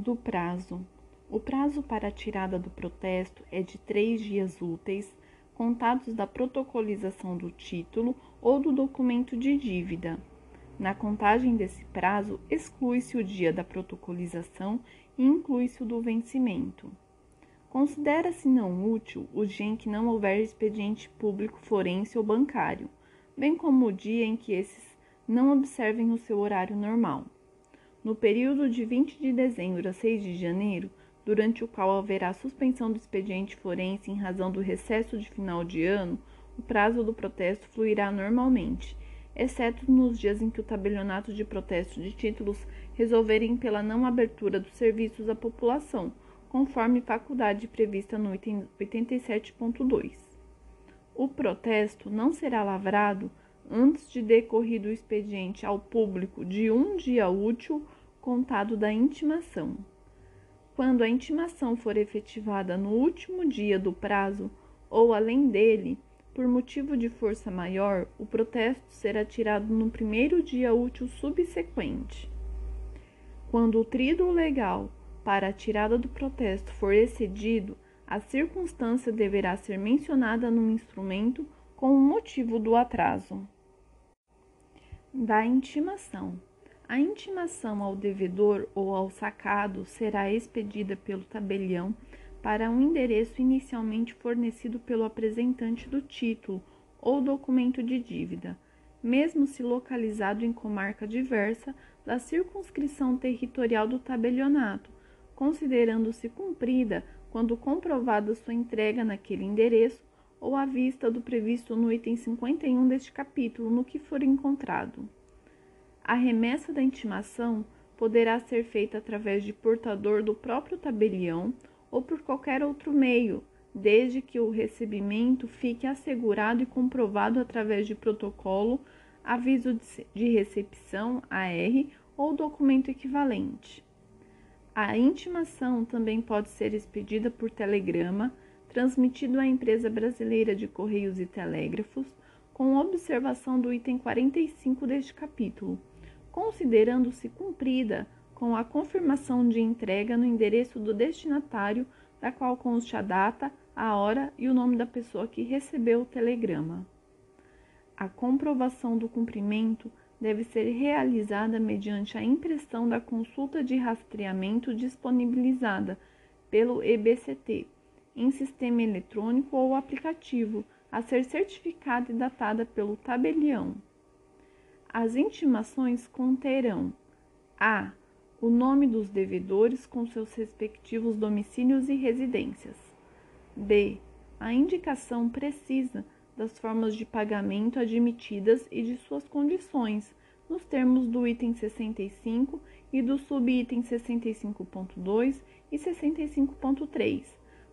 do prazo. O prazo para a tirada do protesto é de três dias úteis, contados da protocolização do título ou do documento de dívida. Na contagem desse prazo, exclui-se o dia da protocolização e inclui-se o do vencimento. Considera-se não útil o dia em que não houver expediente público forense ou bancário, bem como o dia em que esses não observem o seu horário normal. No período de 20 de dezembro a 6 de janeiro, durante o qual haverá suspensão do expediente forense em razão do recesso de final de ano, o prazo do protesto fluirá normalmente, exceto nos dias em que o tabelionato de protesto de títulos resolverem pela não abertura dos serviços à população, conforme faculdade prevista no item 87.2. O protesto não será lavrado antes de decorrido o expediente ao público de um dia útil contado da intimação. Quando a intimação for efetivada no último dia do prazo ou além dele, por motivo de força maior, o protesto será tirado no primeiro dia útil subsequente. Quando o tríduo legal para a tirada do protesto for excedido, a circunstância deverá ser mencionada no instrumento com o motivo do atraso. Da intimação. A intimação ao devedor ou ao sacado será expedida pelo tabelião para um endereço inicialmente fornecido pelo apresentante do título ou documento de dívida, mesmo se localizado em comarca diversa da circunscrição territorial do tabelionato, considerando-se cumprida quando comprovada sua entrega naquele endereço ou à vista do previsto no item 51 deste capítulo, no que for encontrado. A remessa da intimação poderá ser feita através de portador do próprio tabelião ou por qualquer outro meio, desde que o recebimento fique assegurado e comprovado através de protocolo, aviso de recepção AR ou documento equivalente. A intimação também pode ser expedida por telegrama, transmitido à empresa brasileira de Correios e Telégrafos, com observação do item 45 deste capítulo, considerando-se cumprida com a confirmação de entrega no endereço do destinatário, da qual conste a data, a hora e o nome da pessoa que recebeu o telegrama. A comprovação do cumprimento deve ser realizada mediante a impressão da consulta de rastreamento disponibilizada pelo EBCT em sistema eletrônico ou aplicativo, a ser certificada e datada pelo tabelião. As intimações conterão a. o nome dos devedores com seus respectivos domicílios e residências. b. a indicação precisa das formas de pagamento admitidas e de suas condições, nos termos do item 65 e do subitem 65.2 e 65.3,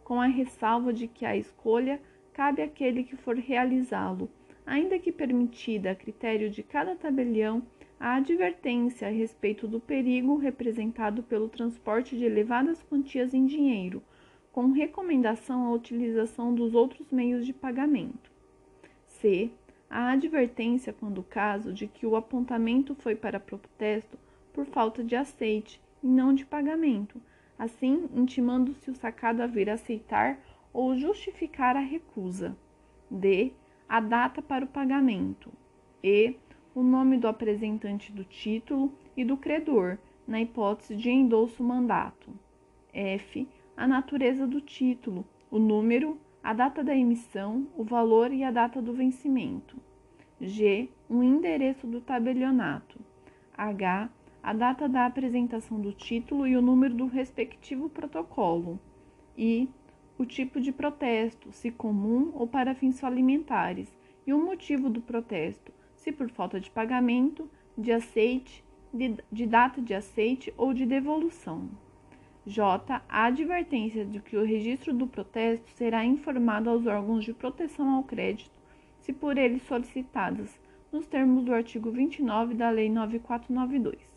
com a ressalva de que a escolha cabe àquele que for realizá-lo, ainda que permitida a critério de cada tabelião a advertência a respeito do perigo representado pelo transporte de elevadas quantias em dinheiro, com recomendação à utilização dos outros meios de pagamento. C. A advertência quando o caso de que o apontamento foi para protesto por falta de aceite e não de pagamento, assim intimando-se o sacado a vir aceitar ou justificar a recusa. D. A data para o pagamento. E. O nome do apresentante do título e do credor, na hipótese de endolso mandato. F. A natureza do título, o número, a data da emissão, o valor e a data do vencimento. G. O endereço do tabelionato. H. A data da apresentação do título e o número do respectivo protocolo. I. O tipo de protesto, se comum ou para fins falimentares, e o motivo do protesto, se por falta de pagamento, de aceite, de, de data de aceite ou de devolução. J. A advertência de que o registro do protesto será informado aos órgãos de proteção ao crédito, se por eles solicitadas, nos termos do artigo 29 da Lei 9492.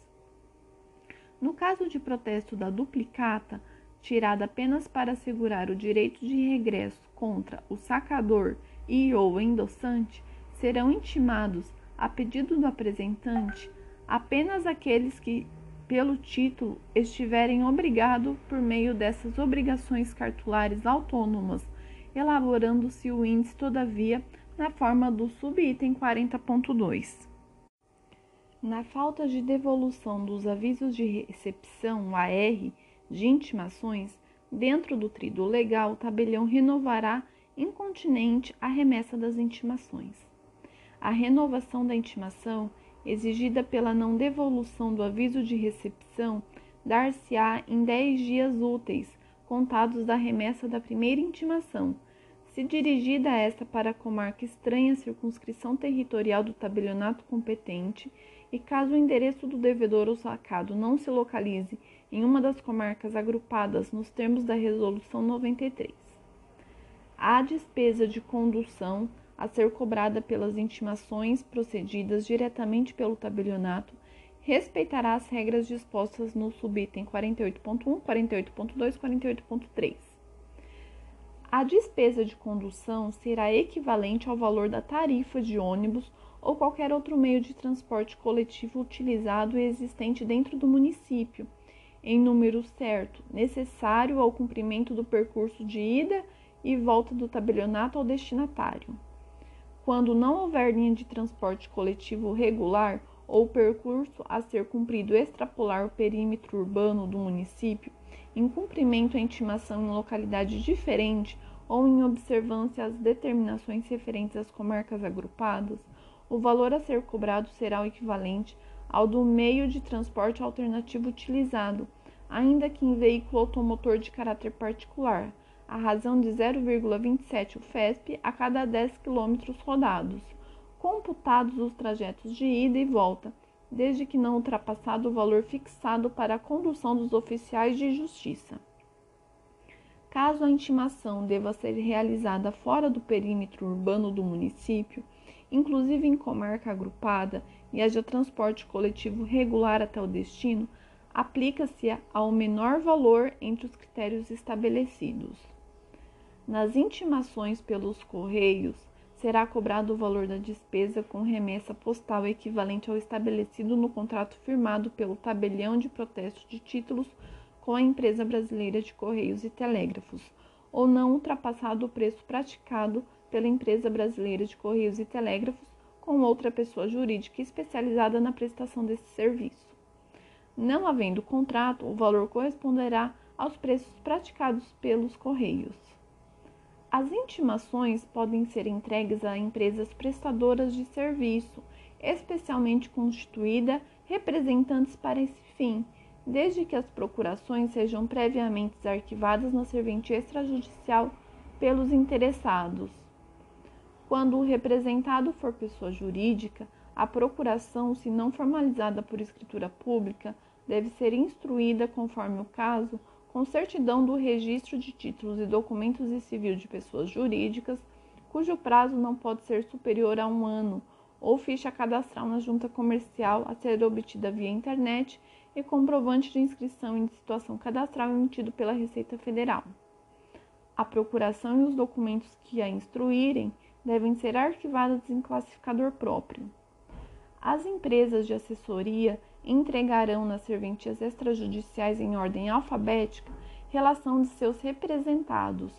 No caso de protesto da duplicata, tirada apenas para assegurar o direito de regresso contra o sacador e ou endossante, serão intimados, a pedido do apresentante, apenas aqueles que pelo título estiverem obrigado por meio dessas obrigações cartulares autônomas, elaborando-se o índice, todavia, na forma do subitem 40.2. Na falta de devolução dos avisos de recepção AR de intimações, dentro do trido legal, o tabelião renovará incontinente a remessa das intimações. A renovação da intimação, exigida pela não devolução do aviso de recepção, dar-se-á em 10 dias úteis, contados da remessa da primeira intimação. Se dirigida esta para a comarca estranha circunscrição territorial do tabelionato competente, e caso o endereço do devedor ou sacado não se localize em uma das comarcas agrupadas nos termos da Resolução 93. A despesa de condução a ser cobrada pelas intimações procedidas diretamente pelo tabelionato respeitará as regras dispostas no subitem 48.1, 48.2 e 48.3. A despesa de condução será equivalente ao valor da tarifa de ônibus ou qualquer outro meio de transporte coletivo utilizado e existente dentro do município, em número certo, necessário ao cumprimento do percurso de ida e volta do tabelionato ao destinatário. Quando não houver linha de transporte coletivo regular ou percurso a ser cumprido extrapolar o perímetro urbano do município, em cumprimento à intimação em localidade diferente ou em observância às determinações referentes às comarcas agrupadas, o valor a ser cobrado será o equivalente ao do meio de transporte alternativo utilizado, ainda que em veículo automotor de caráter particular, a razão de 0,27 UFESP a cada 10 km rodados, computados os trajetos de ida e volta, desde que não ultrapassado o valor fixado para a condução dos oficiais de justiça. Caso a intimação deva ser realizada fora do perímetro urbano do município, inclusive em comarca agrupada, e haja transporte coletivo regular até o destino, aplica-se ao menor valor entre os critérios estabelecidos. Nas intimações pelos correios, será cobrado o valor da despesa com remessa postal equivalente ao estabelecido no contrato firmado pelo tabelião de protesto de títulos com a empresa brasileira de Correios e Telégrafos, ou não ultrapassado o preço praticado pela empresa brasileira de Correios e Telégrafos com outra pessoa jurídica especializada na prestação desse serviço. Não havendo contrato, o valor corresponderá aos preços praticados pelos Correios. As intimações podem ser entregues a empresas prestadoras de serviço, especialmente constituída representantes para esse fim, desde que as procurações sejam previamente arquivadas na serventia extrajudicial pelos interessados. Quando o representado for pessoa jurídica, a procuração, se não formalizada por escritura pública, deve ser instruída, conforme o caso, com certidão do registro de títulos e documentos e civil de pessoas jurídicas, cujo prazo não pode ser superior a um ano, ou ficha cadastral na junta comercial a ser obtida via internet e comprovante de inscrição em situação cadastral emitido pela Receita Federal. A procuração e os documentos que a instruírem devem ser arquivadas em classificador próprio. As empresas de assessoria entregarão nas serventias extrajudiciais em ordem alfabética relação de seus representados,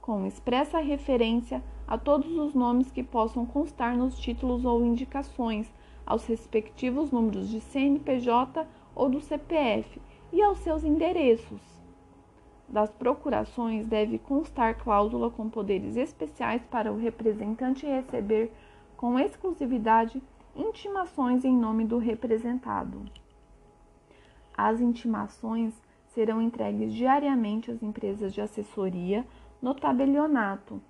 com expressa referência a todos os nomes que possam constar nos títulos ou indicações, aos respectivos números de CNPJ ou do CPF e aos seus endereços das procurações deve constar cláusula com poderes especiais para o representante receber com exclusividade intimações em nome do representado. As intimações serão entregues diariamente às empresas de assessoria no tabelionato,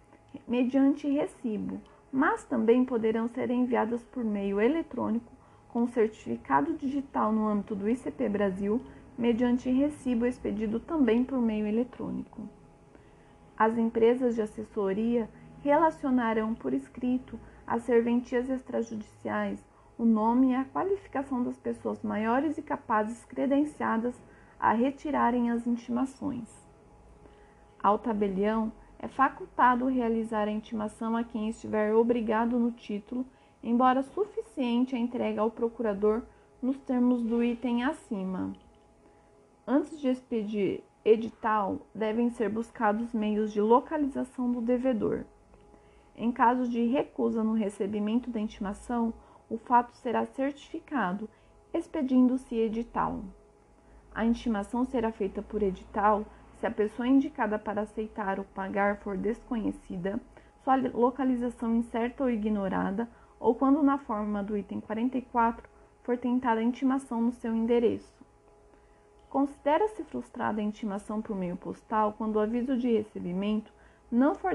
mediante recibo, mas também poderão ser enviadas por meio eletrônico com certificado digital no âmbito do ICP Brasil mediante recibo expedido também por meio eletrônico. As empresas de assessoria relacionarão por escrito às serventias extrajudiciais o nome e a qualificação das pessoas maiores e capazes credenciadas a retirarem as intimações. Ao tabelião é facultado realizar a intimação a quem estiver obrigado no título, embora suficiente a entrega ao procurador nos termos do item acima. Antes de expedir edital, devem ser buscados meios de localização do devedor. Em caso de recusa no recebimento da intimação, o fato será certificado, expedindo-se edital. A intimação será feita por edital se a pessoa indicada para aceitar ou pagar for desconhecida, sua localização incerta ou ignorada, ou quando na forma do item 44 for tentada a intimação no seu endereço. Considera-se frustrada a intimação por meio postal quando o aviso de recebimento não for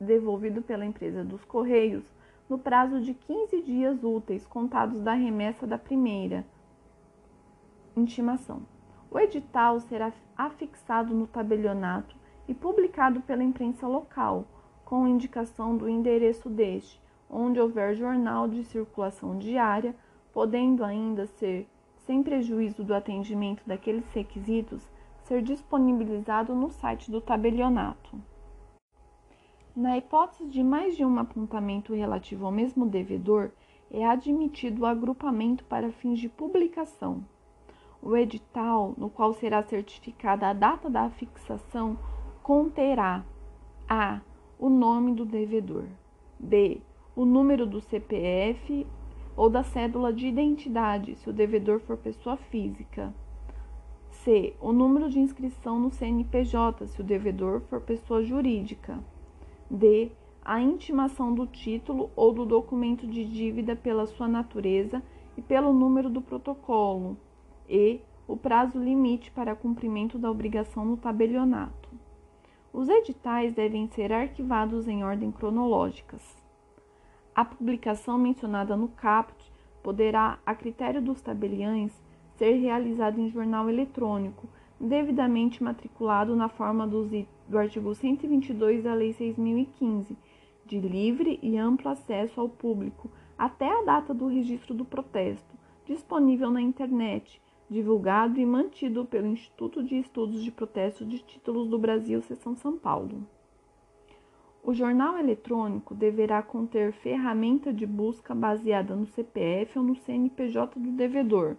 devolvido pela empresa dos Correios no prazo de 15 dias úteis contados da remessa da primeira intimação. O edital será afixado no tabelionato e publicado pela imprensa local, com indicação do endereço deste, onde houver jornal de circulação diária, podendo ainda ser, sem prejuízo do atendimento daqueles requisitos, ser disponibilizado no site do tabelionato. Na hipótese de mais de um apontamento relativo ao mesmo devedor, é admitido o agrupamento para fins de publicação. O edital, no qual será certificada a data da fixação, conterá a. o nome do devedor, b. o número do CPF ou da cédula de identidade, se o devedor for pessoa física. C. O número de inscrição no CNPJ, se o devedor for pessoa jurídica. D. A intimação do título ou do documento de dívida pela sua natureza e pelo número do protocolo. E. O prazo limite para cumprimento da obrigação no tabelionato. Os editais devem ser arquivados em ordem cronológicas. A publicação mencionada no caput poderá, a critério dos tabeliães, ser realizada em jornal eletrônico, devidamente matriculado na forma dos do artigo 122 da Lei 6015, de livre e amplo acesso ao público até a data do registro do protesto, disponível na internet, divulgado e mantido pelo Instituto de Estudos de Protesto de Títulos do Brasil, Seção São Paulo. O jornal eletrônico deverá conter ferramenta de busca baseada no CPF ou no CNPJ do devedor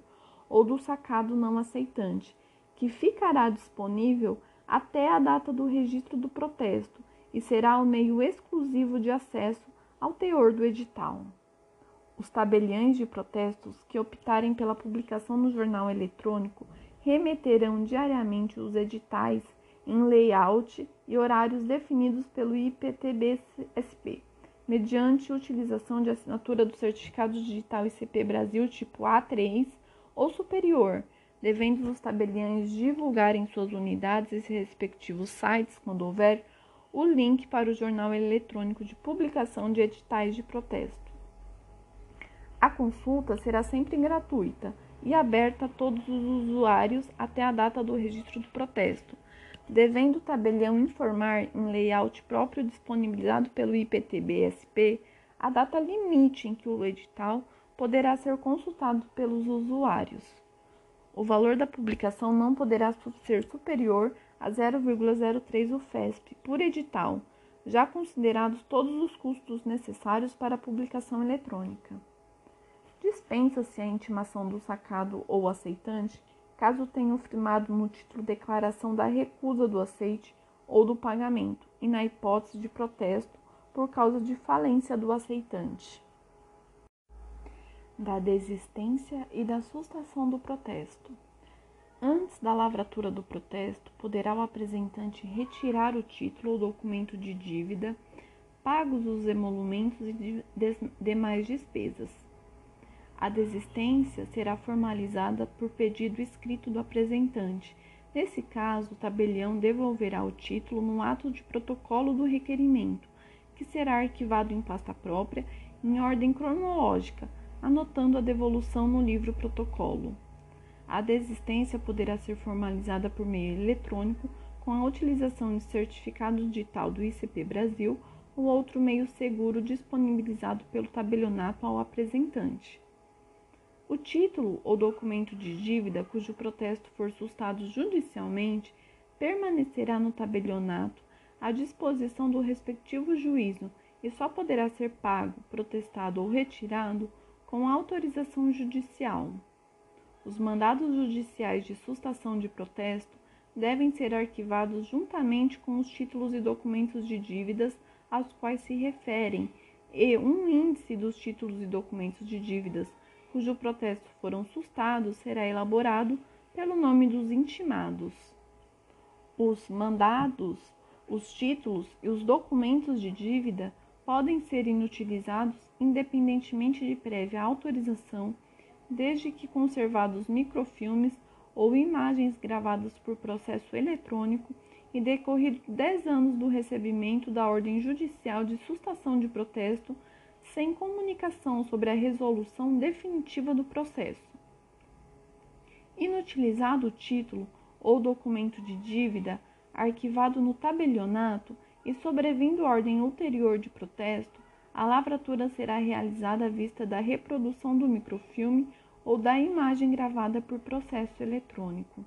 ou do sacado não aceitante, que ficará disponível até a data do registro do protesto e será o meio exclusivo de acesso ao teor do edital. Os tabeliães de protestos que optarem pela publicação no jornal eletrônico remeterão diariamente os editais em layout e horários definidos pelo IPTB-SP, mediante utilização de assinatura do certificado digital ICP Brasil tipo A3 ou superior, devendo os tabeliães divulgar em suas unidades e respectivos sites, quando houver, o link para o jornal eletrônico de publicação de editais de protesto. A consulta será sempre gratuita e aberta a todos os usuários até a data do registro do protesto, devendo o tabelião informar em layout próprio disponibilizado pelo IPTB-SP a data limite em que o edital poderá ser consultado pelos usuários o valor da publicação não poderá ser superior a 0,03 UFESP por edital, já considerados todos os custos necessários para a publicação eletrônica. Dispensa-se a intimação do sacado ou aceitante caso tenha firmado no título declaração da recusa do aceite ou do pagamento e na hipótese de protesto por causa de falência do aceitante da desistência e da sustação do protesto. Antes da lavratura do protesto, poderá o apresentante retirar o título ou documento de dívida, pagos os emolumentos e demais despesas. A desistência será formalizada por pedido escrito do apresentante. Nesse caso, o tabelião devolverá o título no ato de protocolo do requerimento, que será arquivado em pasta própria em ordem cronológica anotando a devolução no livro protocolo. A desistência poderá ser formalizada por meio eletrônico com a utilização de certificado digital do ICP Brasil ou outro meio seguro disponibilizado pelo tabelionato ao apresentante. O título ou documento de dívida cujo protesto for sustado judicialmente permanecerá no tabelionato à disposição do respectivo juízo e só poderá ser pago, protestado ou retirado com autorização judicial. Os mandados judiciais de sustação de protesto devem ser arquivados juntamente com os títulos e documentos de dívidas aos quais se referem e um índice dos títulos e documentos de dívidas cujo protesto foram sustados será elaborado pelo nome dos intimados. Os mandados, os títulos e os documentos de dívida podem ser inutilizados independentemente de prévia autorização, desde que conservados microfilmes ou imagens gravadas por processo eletrônico e decorrido 10 anos do recebimento da ordem judicial de sustação de protesto, sem comunicação sobre a resolução definitiva do processo. Inutilizado o título ou documento de dívida arquivado no tabelionato e sobrevindo ordem ulterior de protesto, a lavratura será realizada à vista da reprodução do microfilme ou da imagem gravada por processo eletrônico.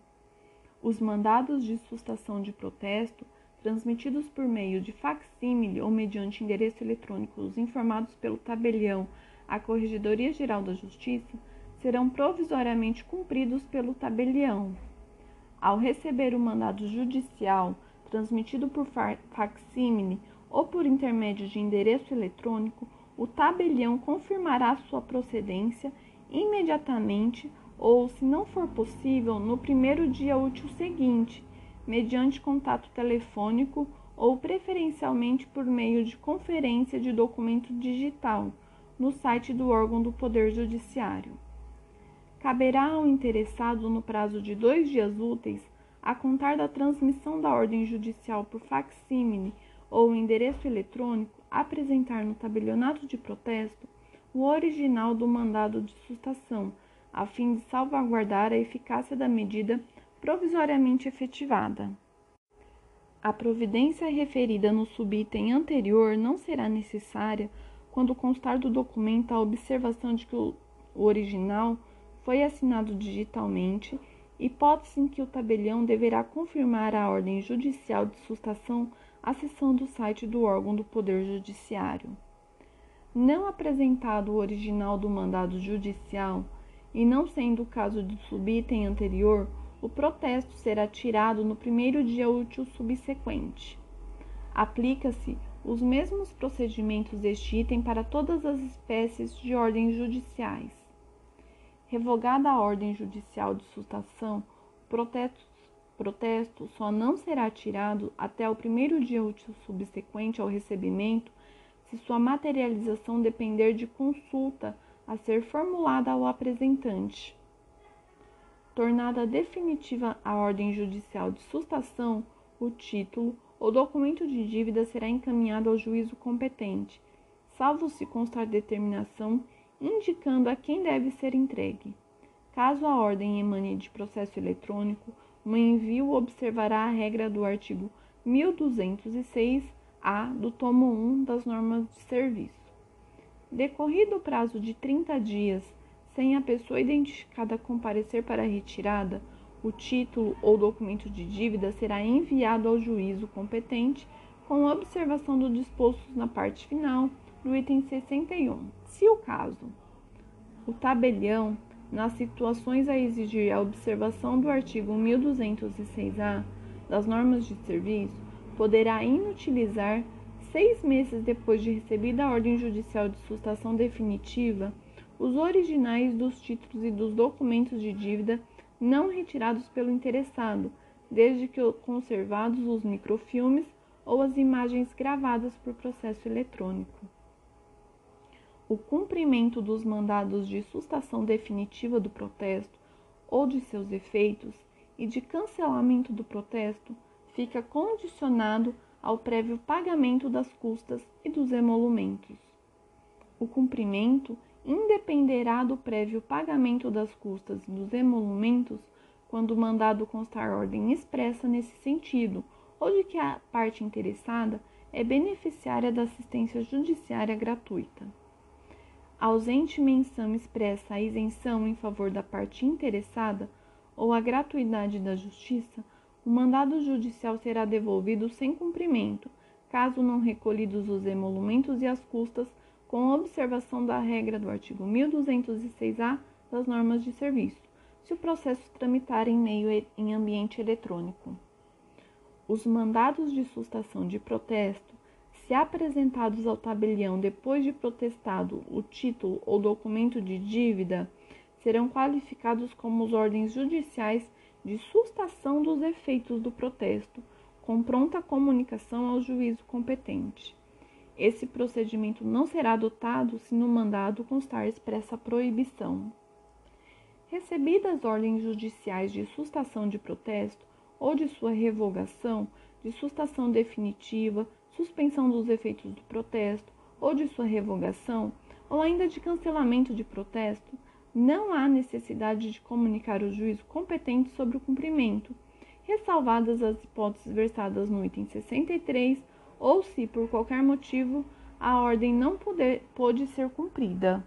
Os mandados de sustação de protesto, transmitidos por meio de facsímile ou mediante endereço eletrônico, os informados pelo tabelião à Corregedoria Geral da Justiça, serão provisoriamente cumpridos pelo tabelião. Ao receber o mandado judicial transmitido por facsímile ou por intermédio de endereço eletrônico, o tabelião confirmará sua procedência imediatamente ou, se não for possível, no primeiro dia útil seguinte, mediante contato telefônico ou preferencialmente por meio de conferência de documento digital no site do órgão do Poder Judiciário. Caberá ao interessado, no prazo de dois dias úteis, a contar da transmissão da ordem judicial por facsímile ou endereço eletrônico, apresentar no tabelionato de protesto o original do mandado de sustação a fim de salvaguardar a eficácia da medida provisoriamente efetivada. A providência referida no subitem anterior não será necessária quando constar do documento a observação de que o original foi assinado digitalmente, hipótese em que o tabelião deverá confirmar a ordem judicial de sustação acessando o site do órgão do Poder Judiciário. Não apresentado o original do mandado judicial, e não sendo o caso de subitem anterior, o protesto será tirado no primeiro dia útil subsequente. Aplica-se os mesmos procedimentos deste item para todas as espécies de ordens judiciais. Revogada a ordem judicial de sustação, o protesto, protesto só não será tirado até o primeiro dia útil subsequente ao recebimento se sua materialização depender de consulta a ser formulada ao apresentante. Tornada definitiva a ordem judicial de sustação, o título ou documento de dívida será encaminhado ao juízo competente, salvo se constar determinação indicando a quem deve ser entregue. Caso a ordem emane de processo eletrônico, o envio observará a regra do artigo 1206-A do tomo 1 das normas de serviço. Decorrido o prazo de 30 dias sem a pessoa identificada comparecer para a retirada, o título ou documento de dívida será enviado ao juízo competente com observação do disposto na parte final do item 61. Se o caso, o tabelião, nas situações a exigir a observação do artigo 1206-A das normas de serviço, poderá inutilizar seis meses depois de recebida a ordem judicial de sustação definitiva, os originais dos títulos e dos documentos de dívida não retirados pelo interessado, desde que conservados os microfilmes ou as imagens gravadas por processo eletrônico. O cumprimento dos mandados de sustação definitiva do protesto ou de seus efeitos e de cancelamento do protesto fica condicionado ao prévio pagamento das custas e dos emolumentos. O cumprimento independerá do prévio pagamento das custas e dos emolumentos quando o mandado constar ordem expressa nesse sentido ou de que a parte interessada é beneficiária da assistência judiciária gratuita. Ausente menção expressa a isenção em favor da parte interessada ou a gratuidade da justiça, o mandado judicial será devolvido sem cumprimento, caso não recolhidos os emolumentos e as custas, com observação da regra do artigo 1206-A das normas de serviço, se o processo tramitar em meio em ambiente eletrônico. Os mandados de sustação de protesto, se apresentados ao tabelião depois de protestado o título ou documento de dívida, serão qualificados como os ordens judiciais de sustação dos efeitos do protesto, com pronta comunicação ao juízo competente. Esse procedimento não será adotado se no mandado constar expressa proibição. Recebidas ordens judiciais de sustação de protesto ou de sua revogação, de sustação definitiva, suspensão dos efeitos do protesto ou de sua revogação, ou ainda de cancelamento de protesto, não há necessidade de comunicar o juízo competente sobre o cumprimento, ressalvadas as hipóteses versadas no item 63, ou se, por qualquer motivo, a ordem não puder, pôde ser cumprida.